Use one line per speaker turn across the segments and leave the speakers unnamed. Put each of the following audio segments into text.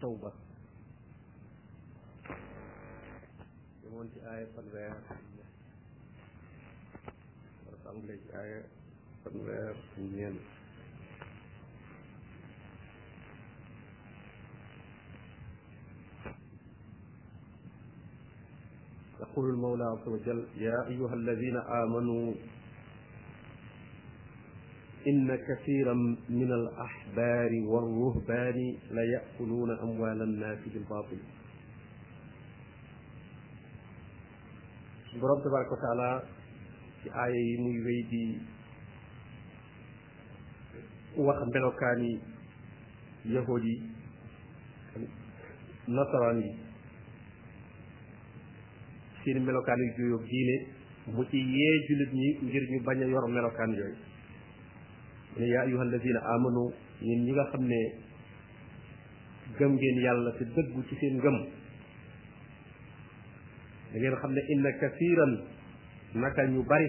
tawba demoon ci aaya fanweer war a tàmbalee ci aaya fanweer ñeent يقول المولى عز وجل يا أيها الذين آمنوا إن كثيرا من الأحبار والرهبان ليأكلون أموال الناس بالباطل برب تبارك وتعالى في آية يمي ويدي wax melokaani yahood yi nasaraan yi seen melokaan yu juyóog diine mu ci yee jullit ñi ngir ñu bañ a yor melokaan yooyu mu ne yaa ayuha alladina amanu yéen ñi nga xam ne gëm ngeen yàlla te dëggu ci seen ngëm da ngeen xam ne inna kasiran naka ñu bari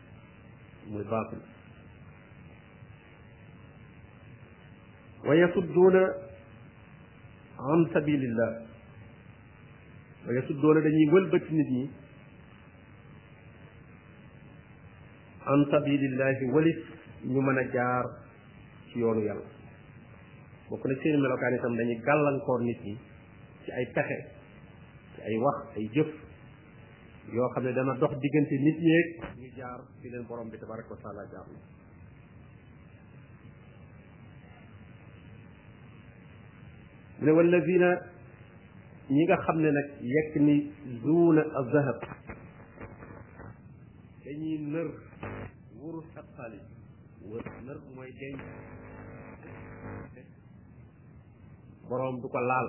muy baatil wa yasudduuna an sabilillah wa yasudduuna dañuy wëlbati nit ñi an sabilillahi walis ñu mën a jaar ci yoonu yàlla bokk na seen melokaan itam dañuy gàllankoor nit ñi ci ay pexe ci ay wax ay jëf yoo xam ne dana dox diggante nit ñeeg ñu jaar fi leen borom bi tabaraka wa taala jaar na mu ne wallazina ñi nga xam ne nag yekk ni zuuna azahab dañuy nër wurus ak xaalis wër nër mooy denc boroom du ko laal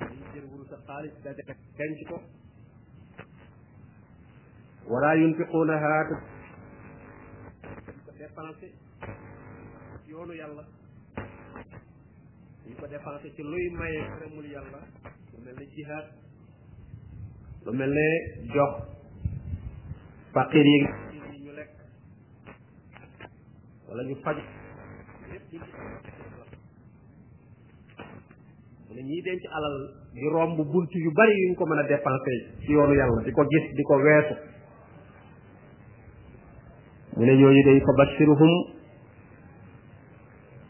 dañuy jël wuru sa xaalis daje ko denc ko wala yunfiquunaha te ko dépensé ci yoonu yàlla ñu ko dépensé ci luy maye xërëmul yàlla lu mel ne jihaad lu mel ne jox faqir yi wala ñu faj mu ne ñiy denc alal di romb bunt yu bari yu ñu ko mën a dépensé ci yoonu yàlla di ko gis di ko weesu mu ne ñooñu day fa bashiruhum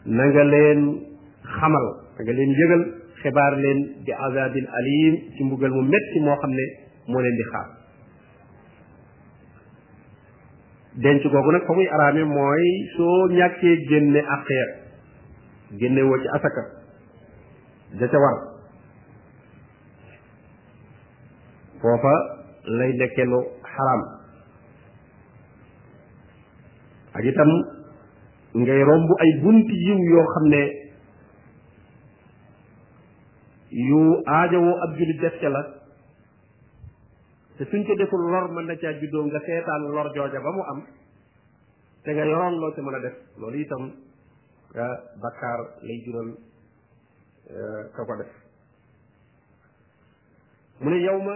na nga leen xamal na nga leen yëgal xibaar leen bi azabin alim ci mbugal mu metti moo xam ne moo leen di xaar denc googu nag fa muy araame mooy soo ñàkkee génne ak xeer génne woo ci asaka da ca war foofa lay nekkee lu xaraam ak itam ngay romb ay bunti yiw yoo xam ne yu aajowoo ab jullit def ca la te suñ ko deful lor mën na caa juddoo nga seetaan lor jooja ba mu am te nga yoroon loo ci mën a def loolu itam ah, bakkaar lay jural ah, ka ko def mu ne yow ma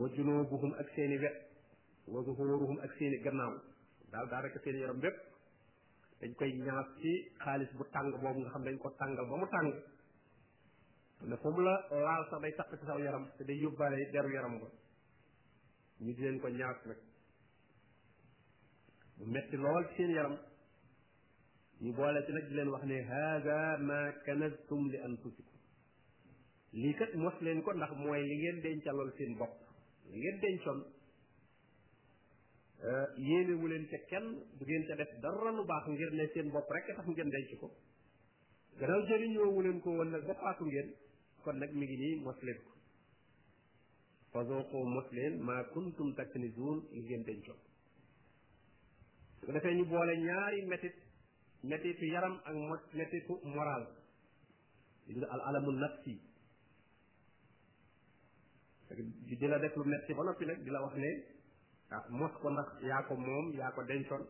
wa junubuhum ak seeni wet wa zuhuruhum ak seeni gannaaw daal daa rek seen yaram bépp dañ koy ñaas ci xaalis bu tàng boobu nga xam dañ ko tàngal ba mu tàng ne fu mu la laal sax day taq ci saw yaram te day yóbbaale deru yaram ba ñu di leen ko ñaas nag mu metti lool ci seen yaram ñu boole ci nag di leen wax ne hada ma kanaztum li anfusikum lii kat mos leen ko ndax mooy li ngeen dencaloon seen bopp li ngeen dencoon euh, yéene wu leen ca kenn du ngeen ca def dara lu baax ngir ne seen bopp rek tax ngeen denc ko gannaaw jëriñoo wu leen ko woon nag ba faatu ngeen kon nag mi ngi nii mos leen ko fa zooqoo mos leen maa kuntum taknizuun li ngeen dencoon su ko defee ñu boole ñaari métit métitu yaram ak métitu moral li nga al alamu nafsi di la def lu metti ba noppi nag di la wax ne ah mos ko ndax yaa ko moom yaa ko dencoon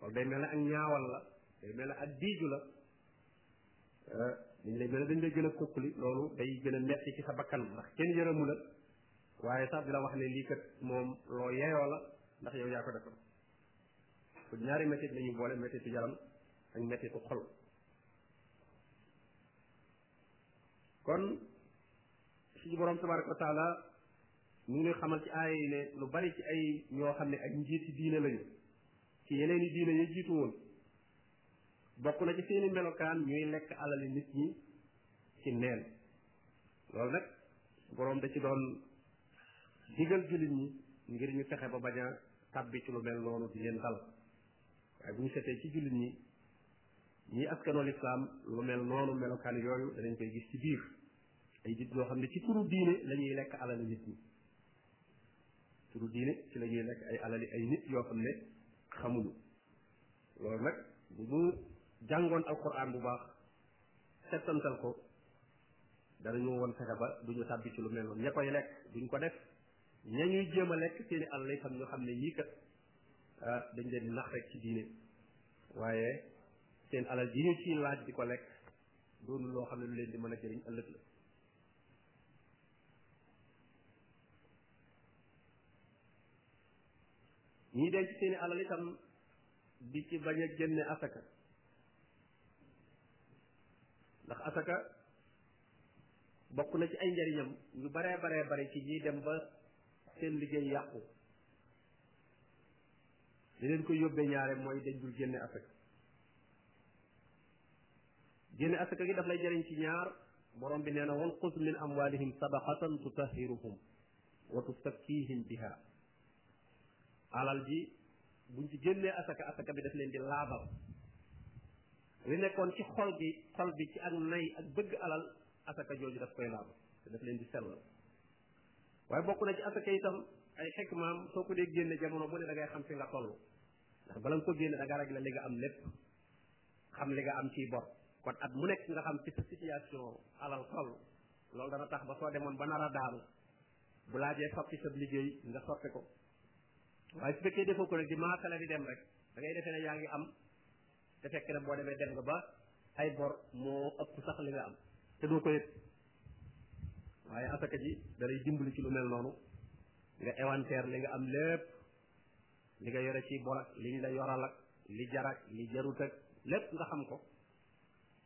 loolu day mel ne ak ñaawal la day mel ne ak diiju la eh, dañ lay mel ne dañ lay gën a kokkali loolu day gën a metti ci sa bakkan ndax kenn yërëmu la waaye sax di la wax ne lii kat moom loo yeyoo la ndax yow yaa ko defoon kon ñaari métit la ñuy boole métitu yaram ak métitu xol kon suñu borom tabaraka wa taala mu ngi xamal ci aaya yi ne lu bari ci ay ñoo xam ne ak njiiti diine lañu ci yeneen i diine ya jiitu woon bokk na ci seeni melokaan ñuy lekk alali nit ñi ci neen loolu nag boroom da ci doon digal jullit ñi ngir ñu fexe ba bañ a tàbbi ci lu mel noonu di leen dal waaye bu ñu setee ci jullit ñi ñi askanoo lislaam lu mel noonu melokaan yooyu danañ koy gis ci biir ay nit ñoo xam ne ci turu diine la ñuy lekk alali nit ñi turu diine ci la ñuy lekk ay alali ay nit yoo xam ne xamuñu loolu nag bu ñu jàngoon alquran bu baax settantal ko danañu woon fexe ba du ñu tàbbi ci lu mel noonu ña koy lekk duñ ko def ña ñuy jéem a lekk seeni alal yi xam ñu xam ne ñii kat ah, dañ leen nax rek ci diine waaye seen alal ji ñu ciy laaj di ko lekk doonu loo xam ne lu leen di mën a jëriñ ëllëg la ñii denc seen i alal itam di ci bañ a génne asaka ndax asaka bokk na ci ay njariñam ñu baree baree bare ci ñiy dem ba seen liggéey yàqu li leen ko yóbbee ñaare mooy dañ dul génne asaka génne asaka gi daf lay jëriñ ci ñaar borom bi nee na wal xus min amwalihim sadaqatan tutahiruhum wa tusakkihim biha alal ji buñ ci génnee asaka asaka bi daf leen di laabal li nekkoon ci xol bi xol bi ci ak nay ak bëgg alal asaka jooju daf koy laabal te daf leen di sellal waaye bokk na ci asaka itam ay xikmaam soo ko dee génne jamono bu ne da ngay xam fi nga toll ndax bala nga ko génne da nga rek la li nga am lépp xam li nga am ciy bor kon at mu nekk nga xam ci sa situation alal toll loolu dana tax ba soo demoon ba nar a daanu bu laajee soppi sa liggéey nga soppi ko waaye su fekkee defoo ko rek di maasale di dem rek da ngay defee ne yaa ngi am te fekk na boo demee dem nga ba ay bor moo ëpp sax li nga am te doo ko yëg waaye asaka ji da lay dimbali ci lu mel noonu nga inventaire li nga am lépp li nga yore ci bor ak liñ la yoral ak li jar ak li jarut ak lépp nga xam ko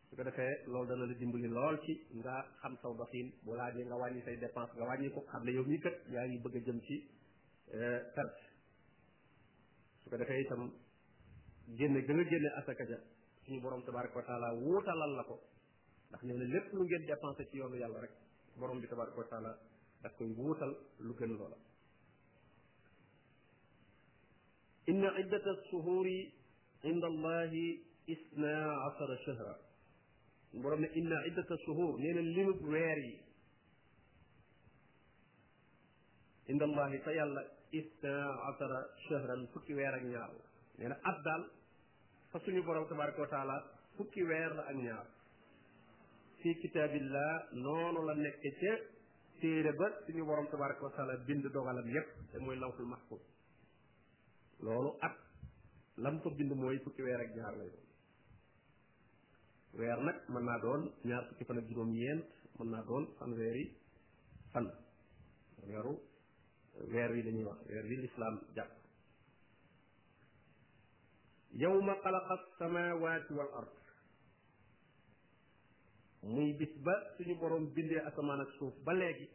su ko defee loolu dana la dimbali lool ci nga xam saw doxin bu laajee nga wàññi say dépense nga wàññi ko xam ne yow mii kat yaa ngi bëgg a jëm ci euh, perte su ko defee itam génne ga nga génne asaka ja suñu borom tabaraka wa taala wuutalal la ko ndax nee na lépp lu ngeen dépensé ci yoonu yàlla rek borom bi tabaraka wa taala daf koy wuutal lu gën loola inna iddata suhuuri inda allahi isna asara shahra borom ne inna iddata suhuur nee na limub weer yi inda allahi fa yàlla isna asara shahran fukki weer ak ñaar nee na at daal fa suñu borom tabaraka wa taala fukki weer la ak ñaar fi kitaabillah noonu la nekk ca téere ba suñu borom tabaraka wa taala bind dogalam yépp te mooy lawxul mahfuz loolu at lam fa bind mooy fukki weer ak ñaar lay doon weer nag mën naa doon ñaar fukki fan ak juróom-ñeent mën naa doon fanweeri fan weeru weer wi lañuy wax weer wi lislaam jàpp yawma xalaqa samaawaati wal ard muy bis ba suñu borom bindee asamaan ak suuf ba léegi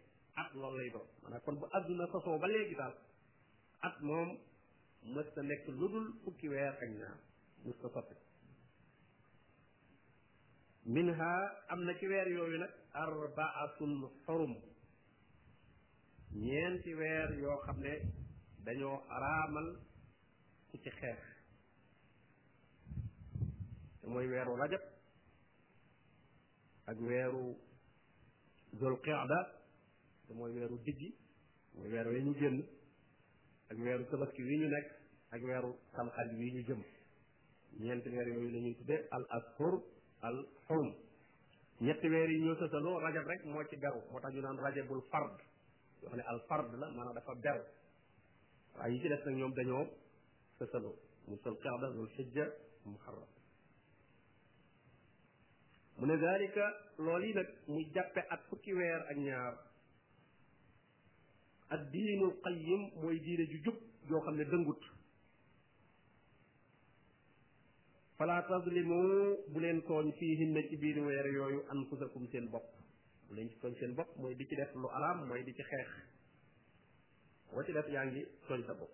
at loolu lay doon maanaam kon bu àdduna sosoo ba léegi daal at moom mës na nekk lu dul fukki weer ak ñaar mës na soppi minha am na ci weer yooyu nag arbaatul xurum ñeenti weer yoo xam ne dañoo araamal ku ci xeex te mooy weeru rajab ak weeru zul qida te mooy weeru diggi mooy weer wi ñu génn ak weeru tabaski wi ñu nekk ak weeru tamxarit wi ñu jëm ñeenti weer yooyu la ñuy tudde al ashur al xurum ñetti weer yi ñoo sësaloo rajab rek moo ci beru moo tax ñu naan rajabul fard yoo xam ne al fard la maanaam dafa beru waaye yi ci des nag ñoom dañoo sësaloo mu sul qada zul xijja muharram mu ne daalika loolu yi nag mu jàppe ak fukki weer ak ñaar ak diinul qayyim mooy diine ju jub joo xam ne dëngut fala tazlimu bu leen tooñ fiihinna ci biir weer yooyu anfusakum seen bopp bu leen ci tooñ seen bopp mooy di ci def lu araam mooy di ci xeex boo ci def yaa ngi tooñ sa bopp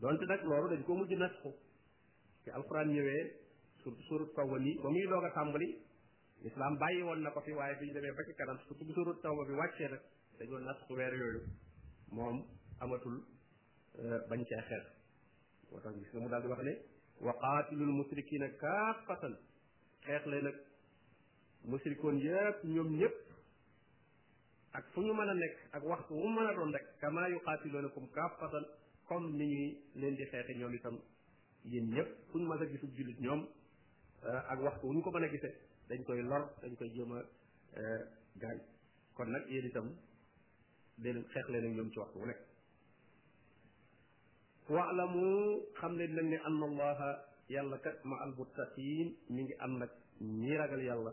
donte nag loolu dañ ko mujj nas ko ci alquran ñëwee surtout surut tawba nii ba muy doog a tàmbali lislaam bàyyi woon na ko fi waaye biñu demee ba ci kanam surtout bu surut tawba bi wàccee nag dañoo nas ko weer yooyu moom amatul euh, bañ cee xeex moo tax gis nga mu daal di wax ne wa qaatilul musrikina kaafatan xeex leen nag musrikoon yépp ñoom ñëpp ak fu ñu mën a nekk ak waxtu wu mën a doon rek kama yuqaatilunakum kaafatan comme ni ñuy leen di xeexe ñoom itam yéen ñëpp fu ñu mën a gisul jullit ñoom euh, ak waxtu wu ñu ko mën a gisee dañ koy lor dañ koy jéem a euh, gaañ kon nag yéen itam dee leen xeex leen ak ñoom ci waxtu wu nekk waalamu xam leen nag ne anna allaha yàlla kat ma almuttaqin mi ngi am nag ñi ragal yàlla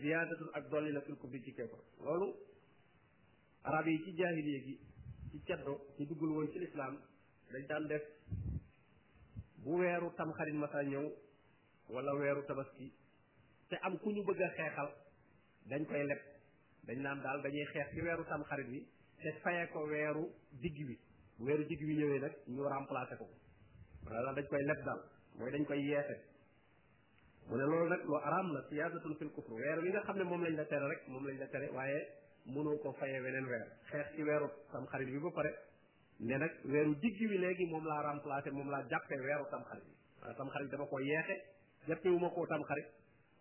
ziyaadatun ak dolli la fil kufri ci kéefar loolu arab yi ci jaahiliya gi ci ceddo ci duggul woon ci lislaam dañ daan def bu weeru tamxarit masa ñëw wala weeru tabaski te am ku ñu bëgg a xeexal dañ koy leb dañ naan daal dañuy xeex ci weeru tamxarit bi te faye ko weeru digg bi weeru digg bi ñëwee nag ñu remplacé ko wala daal dañ koy leb daal mooy dañ koy yeexe mu ne loolu nag lu araam la siyaadatun fil kufr weer wi nga xam ne moom lañ la tere rek moom lañ la tere waaye mënoo ko fayee weneen weer xeex ci weeru tam xarit bi ba pare ne nag weeru digg wi léegi moom laa remplacé moom laa jàppee weeru tam xarit bi waaye tam xarit dama ko yeexe jàppewu ma koo tam xarit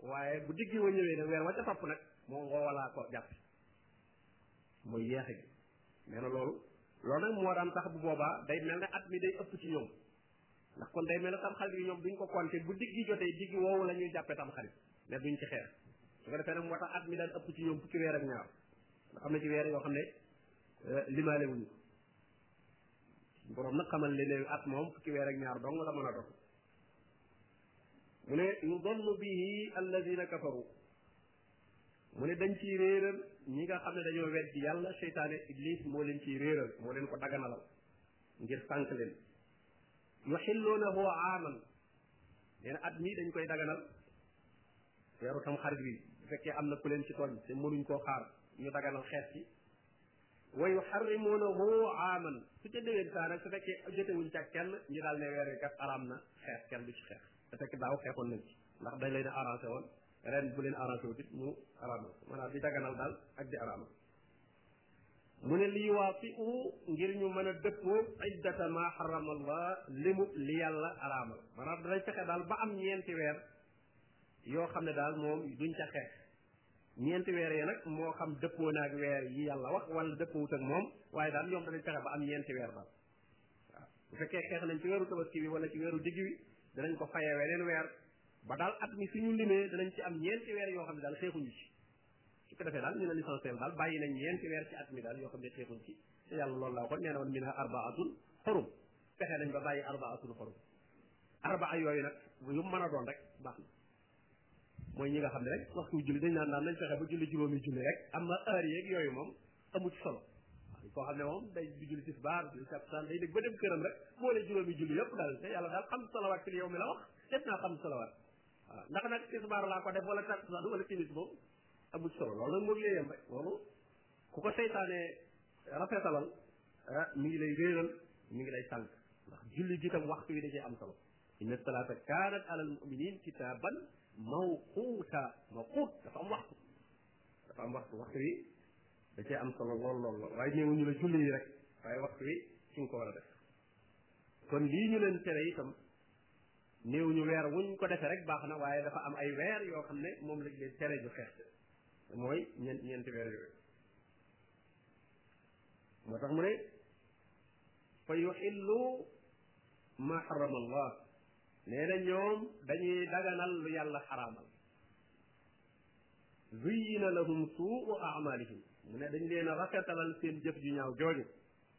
waaye bu digg wa ñëwee nag weer wa ca topp nag moo ngoo walaa ko jàpp mooy yeexe gi nee na loolu loolu nag moo daan tax bu boobaa day mel ne at mi day ëpp ci ñoom ndax kon day mel ne tam xarit yi ñoom duñ ko compter bu digg yi jotee digg woowu la ñuy jàppee tam xarit mais duñ ci xeer su ko defee nag moo tax at mi daan ëpp ci ñoom fukki weer ak ñaar nga xam ne ci weer yoo xam ne euh, limaale wuñu borom nag xamal li ne at moom fukki weer ak ñaar dong la mën a dox mu ne yudallu bihi alladina kafaru mu ne dañ ciy réeral ñi nga xam ne dañoo weddi yàlla seytaane iblis moo leen ciy réeral moo leen ko daganalal ngir sànq leen yuxilluunahu aaman nee na at mii dañ koy daganal weeru tam xarit bi bu fekkee am na ku leen ci tooñ te mënuñ koo xaar ñu daganal xeet ci wa yuxarrimuunahu aaman su ca déwén saa nag su fekkee jotewuñ ca kenn ñu daal ne weer wi kat araam na xeex kenn du ci xeex te fekk daaw xeexoon nañ ci ndax dañ leen a arrangé woon ren bu leen arrangé wut it mu araamal maanaam di daganal daal ak di araamal mu ne lii waa fi u ngir ñu mën a dëppoo iddata ma xarama allah limu li yàlla araamal maanaam danañ fexe daal ba am ñeenti weer yoo xam ne daal moom duñ ca xeex ñeenti weer yi nag moo xam dëppoo naag weer yi yàlla wax wala dëppoowut ak moom waaye daal ñoom danañ fexe ba am ñeenti weer daal waaw bu fekkee xeex nañ ci weeru tabaski bi wala ci weeru digg bi danañ ko fayee weneen weer ba daal at mi suñu limee danañ ci am ñeenti weer yoo xam ne daal xeexuñu ci su ko defee daal ñu ne l'essentiel daal bàyyi nañ ñeenti weer ci at mi daal yoo xam ne xeexuñ ci te yàlla loolu laa ko nee na woon minha arbaatun xurum fexe nañ ba bàyyi arbaatun xurum arbaa yooyu nag yu mën a doon rek baax na mooy ñi nga xam ne rek waxtu julli dañ naan naan nañ fexe ba julli juróomi julli rek am na heure yeeg yooyu moom amu ci solo koo xam ne moom day di julli tisbaar julli takkusaan day dégg ba dem këram rek boole juróomi julli yëpp daal te yàlla daal xam salawaat fi yow mi la wax def naa xam salawaat waaw ndax nag tisbaar laa ko def wala takkusaan wala timis moom amul solo loolu nag moom lay yem rek loolu ku ko seytaane rafetalal ah, mi ngi lay réeral mi ngi lay sànq ndax julli gi tam waxtu wi da cee am solo inna salaata kaanat alal muminin kitaaban mawquuta mawquut dafa am waxtu dafa am waxtu waxtu wi da cee am solo lool lool lool waaye ñëwuñu la julli yi rek waaye waxtu wi ci nga ko war a def kon lii ñu leen tere itam néew ñu weer wuñ ko defee rek baax na waaye dafa am ay weer yoo xam ne moom lañ leen tere ju xeex mooy ñeent ñeenti weer yooyu moo tax mu ne fa yuxillu ma xarama allah nee na ñoom dañuy daganal lu yàlla xaraamal zuyyina lahum suu amalihim mu ne dañ leen a rafetalal seen jëf ju ñaaw jooju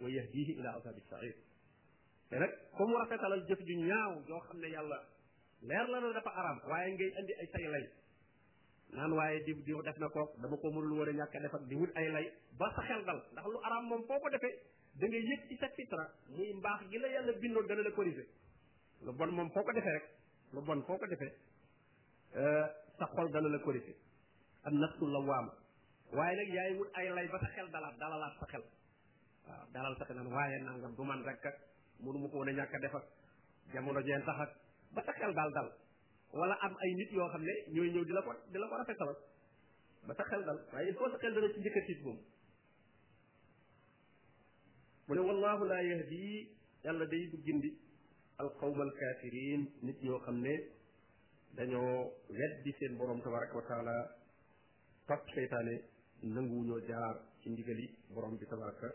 wa yahdihi ila asabi sair te nag comme rafetalal jëf ju ñaaw joo xam ne yàlla leer la na dafa araam waaye ngay andi ay say lay naan waaye di di def na kook dama ko mënul war a ñàkk a def ak di wut ay lay ba sa xel dal ndax lu araam moom foo ko defee da nga yëg ci sa fitra muy mbaax gi la yàlla bindoon dana la corrigé lu bon moom foo ko defee rek lu bon foo ko defee euh, sa xol dana la corrigé am nafsul la waama waaye nag yaay wut ay lay ba sa xel dalaat dalalaat sa xel waaw dalal sa xel naan waaye nangam du man rek ak mënu ma ko woon a ñàkk a def ak jamono jeen tax ak ba sa xel daal dal wala am ay nit yoo xam ne ñooy ñëw di la ko di la ko rafetalal ba sa xel dal waaye il faut sa xel dana ci njëkk a tiit moom mu ne wallahu laa yahdi yàlla day du gindi alqawma alkafirin nit ñoo xam ne dañoo weddi seen borom tabaraka wa taala topp seytaane nanguwuñoo jaar ci ndigali borom bi tabaraka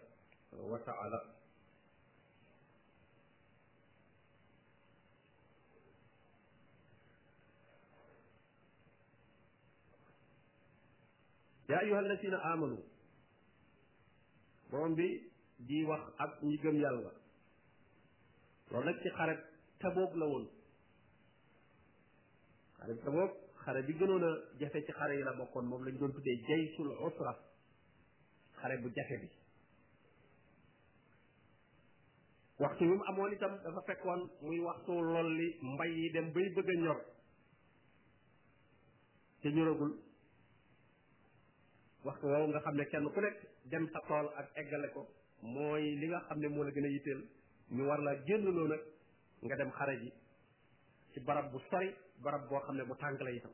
wa taala yaa ayuha alladina amanu borom bi di wax ak ñi gëm yàlla loolu nag ci xare taboog la woon xare bi taboog xare bi gënoon a jafe ci xare yi la bokkoon moom lañ doon tuddee jaysul usra xare bu jafe bi waxtu yu mu amoon itam dafa fekkoon muy waxtu lool li mbay yi dem bay bëgg a ñor te ñoragul waxtu woowu nga xam ne kenn ku nekk dem sa tool ak eggale ko mooy li nga xam ne moo la gën a yitteel ñu war la génn loo nag nga dem xare ji ci barab bu sori barab boo xam ne bu tàng la itam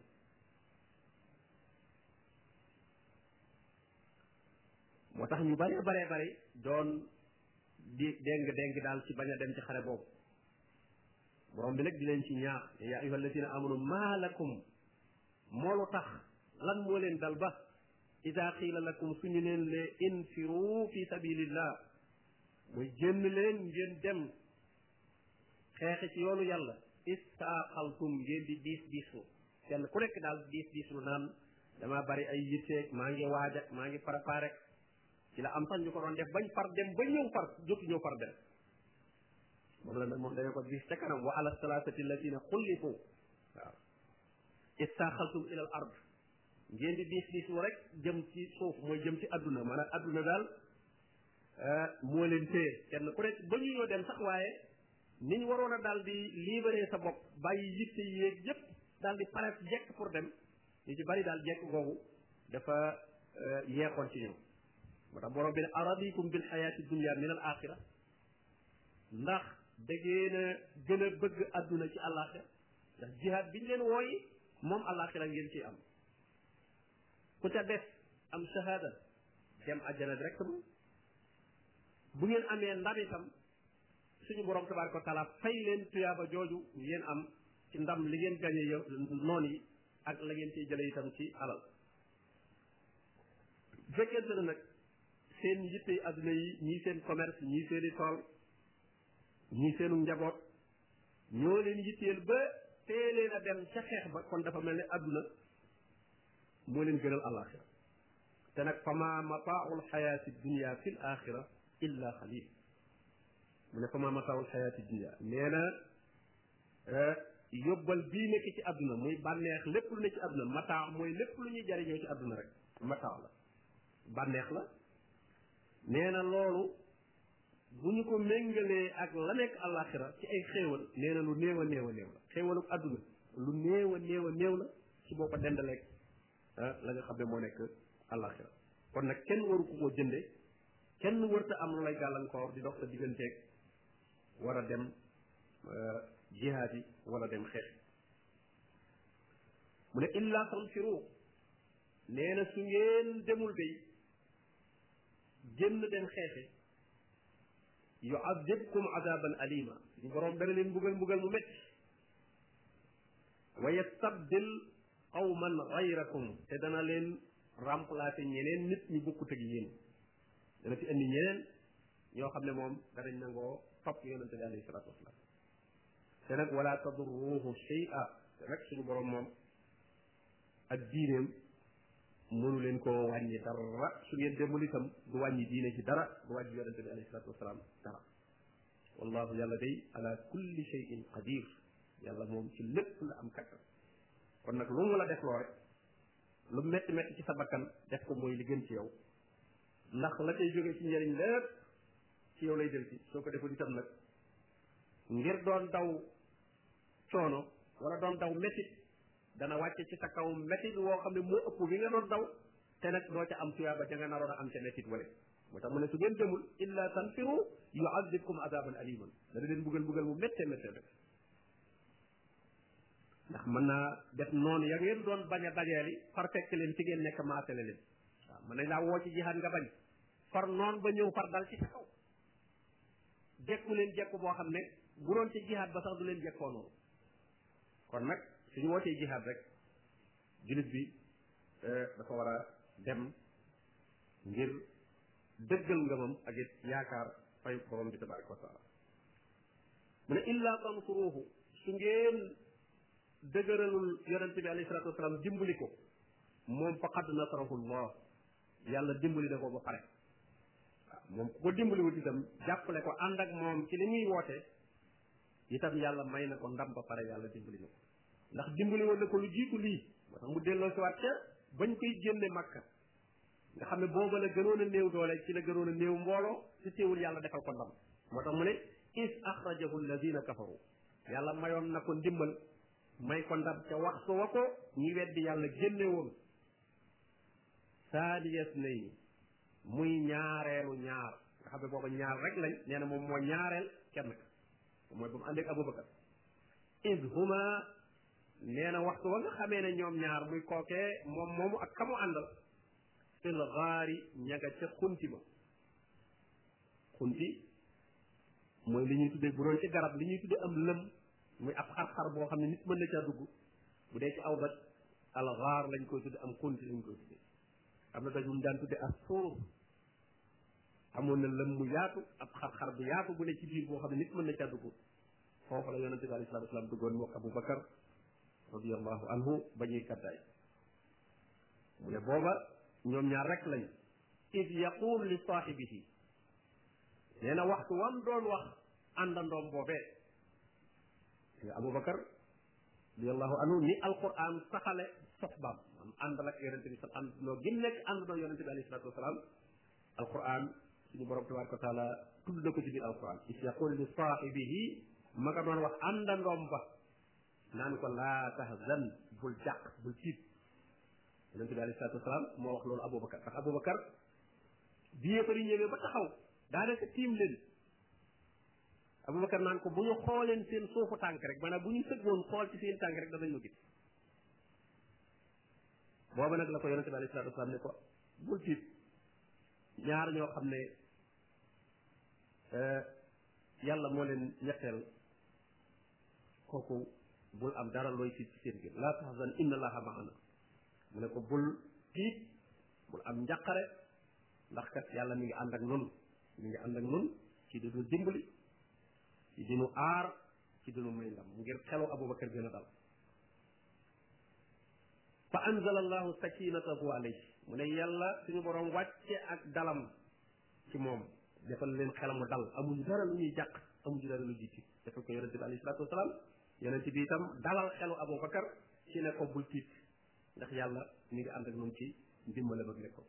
moo tax ñu bari bare bari doon di déng déng daal ci bañ a dem ci xare boobu borom bi nag di leen ci ñaax yaa ayyuha alladina amanu maa lakum moo lu tax lan moo leen dal ba ida qiila lakum suñu leen le infiru fi sabilillah mooy génn leen ngeen dem xeexe ci yoonu yàlla istaaqaltum ngeen di diis diislu kenn ku nekk daal diis diislu naan dama bari ay yitteeg maa ngi waaj ak maa ngi préparé ci la am sax ñu ko doon def bañ far dem ba ñëw far jotu ñëw far dem moom la moom dañoo ko gis ca kanam wa ala salaasati allatina xullifu waaw istaaxaltum ilal ard ngeen di diis diis lu rek jëm ci suuf mooy jëm ci adduna maanaam adduna daal euh, moo leen téye kenn ku nekk ba ñu ñoo dem sax waaye niñ waroon a daal di libéré sa bopp bàyyi yitte yéeg yépp daal di pare jekk pour dem ñu ci bari daal jekk googu dafa euh, yeexoon ci ñoom moo tax borom bi ne aradikum bil xayaati dunia min al axira ndax da ngeen a gën a bëgg adduna ci àllaaxira ndax jihaad biñ leen wooy moom àllaaxira ngeen ciy am ku ca def am shahada dem àjjana directement bu ngeen amee ndam itam suñu borom tabaaraka wa taala fay leen tuyaaba jooju ngeen am ci ndam li ngeen gañee yow noon yi ak la ngeen ciy jële itam ci alal fekkente ne nag seen yitte adduna yi ñii seen commerce ñii seeni tool ñii seenu njaboot ñoo leen yitteel ba tee leen a dem ca xeex ba kon dafa mel ne àdduna moo leen gënal alaxira te nag fama mataaul xayaati dunia fi l axira illa xalil mu ne fama mataaul xayaati dunia nee na eh, yóbbal bii nekk ci àdduna muy bànneex lépp lu ne ci àdduna mataax mooy lépp lu ñuy jariñoo ci àdduna rek mataax la bànneex la nee na loolu bu ñu ko méngalee ak la nekk àllaaxira ci ay xéewal nee na lu néew a néew a néew la xéewalu àdduna lu néew a néew a néew la ci boo ko dendaleeg ah, la nga xam ne moo nekk àllaaxira kon nag kenn waru ko koo jënde kenn warta am lu lay gàllankoor di dox sa digganteeg war a dem ah, jihaad yi wala dem xeex mu ne illa tanfiru nee na su ngeen demul day génn dem xeexe yuadibkum adaban alima suñu borom dana leen mbugal mbugal mu métti wa yastabdil qawman gayrakum te dana leen remplacer ñeneen nit ñu bokkut ak yéen dana fi indi ñeneen ñoo xam ne moom danañ nangoo topp yonente bi alayhi salatu wasalaam te nag wala tadurruhu shay'a te nag suñu borom moom ak diineem mënu leen koo wàññi dara su ngeen demul itam du wàññi diine ci dara du wàññi yonente bi alayhi salatu wasalaam dara wallahu yàlla day ala kulli shay'in qadir yàlla moom ci lépp la am kattan kon nag lu mu la def loo rek lu metti metti ci sa bakkan def ko mooy li gën ci yow ndax la cay jóge ci njëriñ lépp ci yow lay del ci soo ko deful itam nag ngir doon daw coono wala doon daw métit dana wàcce ci sa kaw métit woo xam ne moo ëpp bi nga doon daw te nag doo ca am tuyaaba ja nga naroon a am ca métit wale moo tax mu ne su ngeen demul illa tanfiru yuazibkum azaban aliman dana leen bugal bugal mu métte métte rek ndax mën naa def noonu ya ngeen doon bañ a dajeeli far fekk leen ci ngeen nekk maasale leen waaw mën nañ laa woo ci jihaad nga bañ far noon ba ñëw far dal ci sa kaw jekku leen jekku boo xam ne bu doon ci jihaad ba sax du leen jekkoo noonu kon nag suñu wootee jihaad rek jullit bi euh, dafa war a dem ngir dëggal ngëmam ak it yaakaar fayu borom bi tabaraka wa taala mu ne illa tansuruhu su ngeen dëgëralul yonente bi alayhi salatu wasalaam dimbali ko moom faqad nasarahu llah yàlla dimbali na ko ba pare waaw moom ku ko dimbaliwut itam jàppale ko ànd ak moom ci li muy woote itam yàlla may na ko ndam ba pare yàlla dimbali na ko ndax dimbali woon na ko lu jiitu lii moo tax mu delloo si waat ca bañ koy génne makka nga xam ne booba la gënoon a néew doole ci la gënoon a néew mbooloo te teewul yàlla defal ko ndam moo tax mu ne is axrajahu alladina kafaru yàlla mayoon na ko ndimbal may ko ndam ca wax ko wa ko ñi weddi yàlla génne woon saaniyas nay muy ñaareelu ñaar nga xam ne booba ñaar rek lañ nee na moom moo ñaareel kenn ka mooy ba mu ànd ak Abubakar id huma nee na waxtu wa nga xamee ne ñoom ñaar muy kookee moom moomu ak kamu àndal fil gaari ña nga ca xunti ma xunti mooy li ñuy tuddee bu doon ci garab li ñuy tuddee am lëm muy ab xar-xar boo xam ne nit mën na caa dugg bu dee ci aw doj al gaar lañ koy tudde am xunti lañ koy tudde am na doj bu mu daan tudde as suur amoon na lëm mu yaatu ab xar-xar bu yaatu bu ne ci biir boo xam ne nit mën na caa dugg foofu la yonente bi alayhi salaatu wasalaam duggoon mook Abu Bakar radiallahu anhu ba ñuy kaddaay mu ne booba ñoom ñaar rek lañ id yaqul li saahibihi nee na waxtu wam doon wax àndandoom boobee nga Abu Bakar radiallahu anhu ni alquran saxale soxbaam am àndal ak yonente bi sa ànd noo gim nekk ànd noo yonente bi alayhi salaatu wasalaam alquran suñu borom tabaraka wa taala tudd na ko ci biir alquran is yaqul li saahibihi ma nga doon wax àndandoom ba naan ko laa tahzan bul jàq bul tiit yonente bi alayhi salatu wasalaam moo wax loolu aboubacar ndax aboubacar bi yéefar yi ñëwee ba taxaw daanaka tiim leen aboubacar naan ko bu ñu xooleen seen suufu tànk rek maanaam bu ñu sëggoon xool ci seen tànk rek danañ ma gis booba nag la ko yonente bi alayhi salaatu wasalaam ne ko bul tiit ñaar ñoo xam ne eh, yàlla moo leen ñetteel kooku bul am dara looy tiit ci seen biir laa tahzan inna allaha maana mu ne ko bul tiit bul am njàqare ndax kat yàlla mi ngi ànd ak nun mi ngi ànd ak nun ci di nu dimbali ci di nu aar ci di nu may ndam ngir xelu Abubakar gën a dal fa anzala allahu sakinatahu alayhi mu ne yàlla suñu borom wàcce ak dalam ci moom defal leen xelam mu dal amuñu dara lu ñuy jàq amuñu dara lu ñuy tiit defal ko yonente bi alayhi salatu wasalaam yonente bi itam dalal xelu abubakar ci ne ko bul tiit ndax yàlla mi ngi ànd ak moom ci ndimbale bëgg ne ko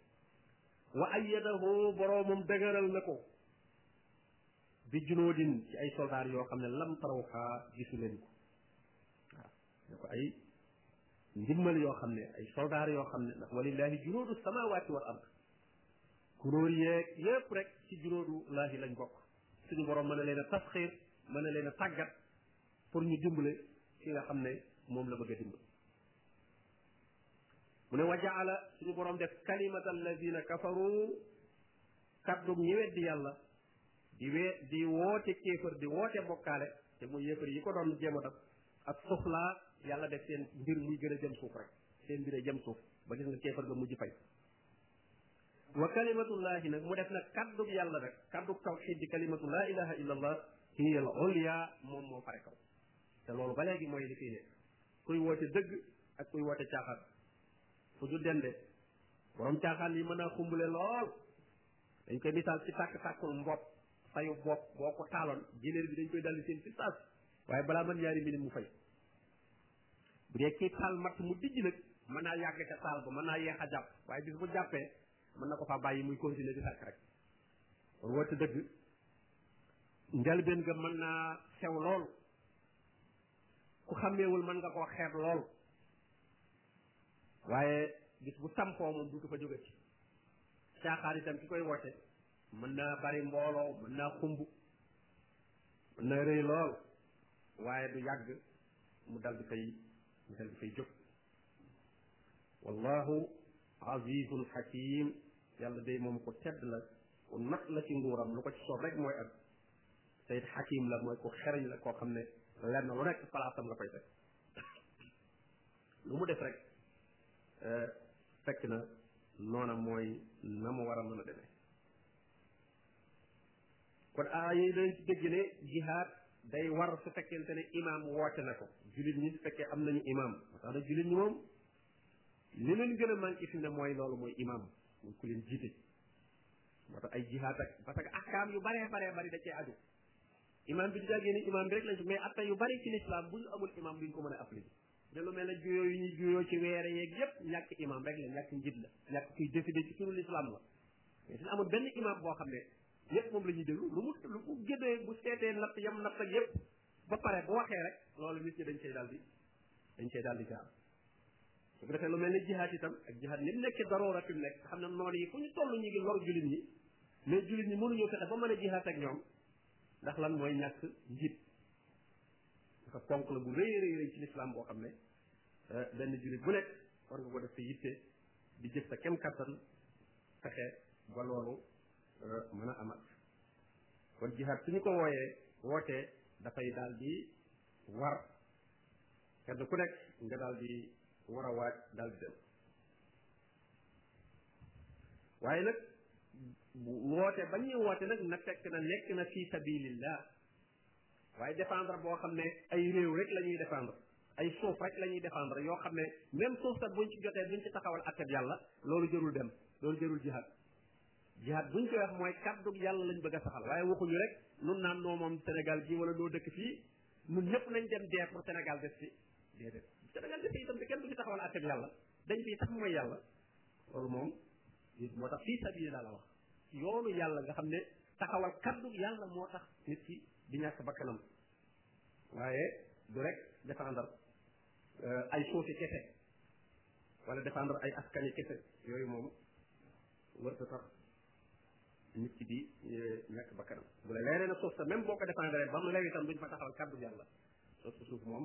wa ayyadahu boroomam dëgëral na ko bi junoodin ci ay soldaar yoo xam ne lam tarawxaa gisu leen ko waaw ne ko ay ndimmal yoo xam ne ay soldaar yoo xam ne ndax walillahi juróodu samawaati wal ard kuróor yeeg yépp rek ci juróodu laahi lañ bokk suñu borom mën a leen a tasxiir mën a leen a tàggat pour ñu dimbale ki nga xam ne moom la bëgg a dimbale mu ne wa jaala suñu borom def kalimata alladina kafaru kàddu ñi weddi yàlla di wee di woote kéefër di woote bokkaale te mooy yéefar yi ko doon jéem a def ak soxlaa yàlla def seen mbir muy gën a jëm suuf rek seen mbir a jëm suuf ba gis nga kéefar ga mujj fay wa kalimatullahi nag mu def nag kaddu yàlla rek kaddu tawxid di kalimatu laa ilaha illa allah hiya al ulya moom moo fare kaw te loolu ba léegi mooy li fii ne kuy woote dëgg ak kuy woote caaxaan fu ñu dende borom caaxaan yi mën a xumbule lool dañ koy misaal ci tàkk-tàkkul mbopp fayu bopp boo ko taaloon jëleer bi dañ koy daldi seen ci saas waaye balaa mën ñaari minute mu fay bu dee kii taal matt mu dijj nag mën naa yàgg ca taal ba mën naa yeex a jàpp waaye bis bu jàppee mën na ko faa bàyyi muy continuer di tàkk rek woote dëgg njalbeen nga mën naa sew lool ku xàmmeewul mën nga koo xeeb lool waaye gis bu sampoo moom duutu fa jógati caaxaan itam ki koy woote mën naa bari mbooloo mën naa xumb mën naa rëy lool waaye du yàgg mu dal di fay mu dal di fay jóg wallahu azizun hakim yàlla day moom ko tedd la ku nat la ci nguuram lu ko ci soob rek mooy ak sayid hakim la mooy ko xereñ la koo xam ne lenn lu nekk palaasam la koy teg lu mu def rek eh, fekk na noona mooy na mu war a mën a demee kon aaya yi dañ ci dégg ne jihaad day war su fekkente ne imaam woote na ko jullit ñi su fekkee am nañu imaam moo tax nag jullit ñi moom li leen gën a manqué fi ne mooy loolu mooy imaam mooy ku leen jiite moo tax ay jihaad ak parce que ahkaam yu baree baree bari da cee aju imaam bi du jàggee ni imaam bi rek lañ ci mais atta yu bari ci lislaam bu ñu amul imaam duñ ko mën a appliquer da lu mel ne juyoo yu ñuy juyoo ci weere yeeg yépp ñàkk imaam rek la ñàkk njit la ñàkk kuy décider ci turu lislaam la mais suñu amul benn imaam boo xam ne yépp moom la ñuy déglu lu mu lu mu génnee bu seetee natt yam natt ak yépp ba pare bu waxee rek loolu nit ñi dañ cay daal di dañ cay daal di jaar su ko defee lu mel ne jihaad itam ak jihaad ni mu nekkee daroora fi mu nekk xam ne noonu yi fu ñu toll ñu ngi lor jullit ñi mais jullit ñi mënuñoo fexe ba mën a jihaad ak ñoom ndax lan mooy ñàkk njiit dafa ponk la bu rëy rëy rëy ci lislaam boo xam ne euh, benn jullit bu nekk war nga ko def sa yitte di jëf sa kem kattan fexe ba loolu euh, mën a amat kon jihaad suñu ko wooyee wootee dafay daal di war kenn ku nekk nga daal di war a waaj daal di dem waaye nag woote ba ñuy woote nag na fekk na nekk na fi sabilillah waaye défendre boo xam ne ay réew rek la ñuy défendre ay suuf rek la ñuy défendre yoo xam ne même suuf sax buñ ci jotee buñ ci taxawal akkat yàlla loolu jërul dem loolu jërul jihaad jihaad buñ koy wax mooy kàddu yàlla lañ bëgg a saxal waaye waxuñu rek nun naan noo moom Sénégal gi wala doo dëkk fii ñun ñëpp nañ dem dee pour Sénégal def fi déedéet Sénégal def fi itam te kenn du fi taxawal àtte yàlla dañ fi tax mooy yàlla loolu moom moo tax fii sabilillah la wax yoonu yàlla nga xam ne taxawal kaddu yàlla moo tax nit ki di ñàkk bakkanam waaye du rek défendre euh, ay soosi kese wala défendre ay askani kese yooyu moom wërta tax nit ki di eh, ñàkk bakkanam bu la leeree na suuf sa même boo ko défendre ba mu lew itam duñ fa taxawal kàddu yàlla suuf su suuf moom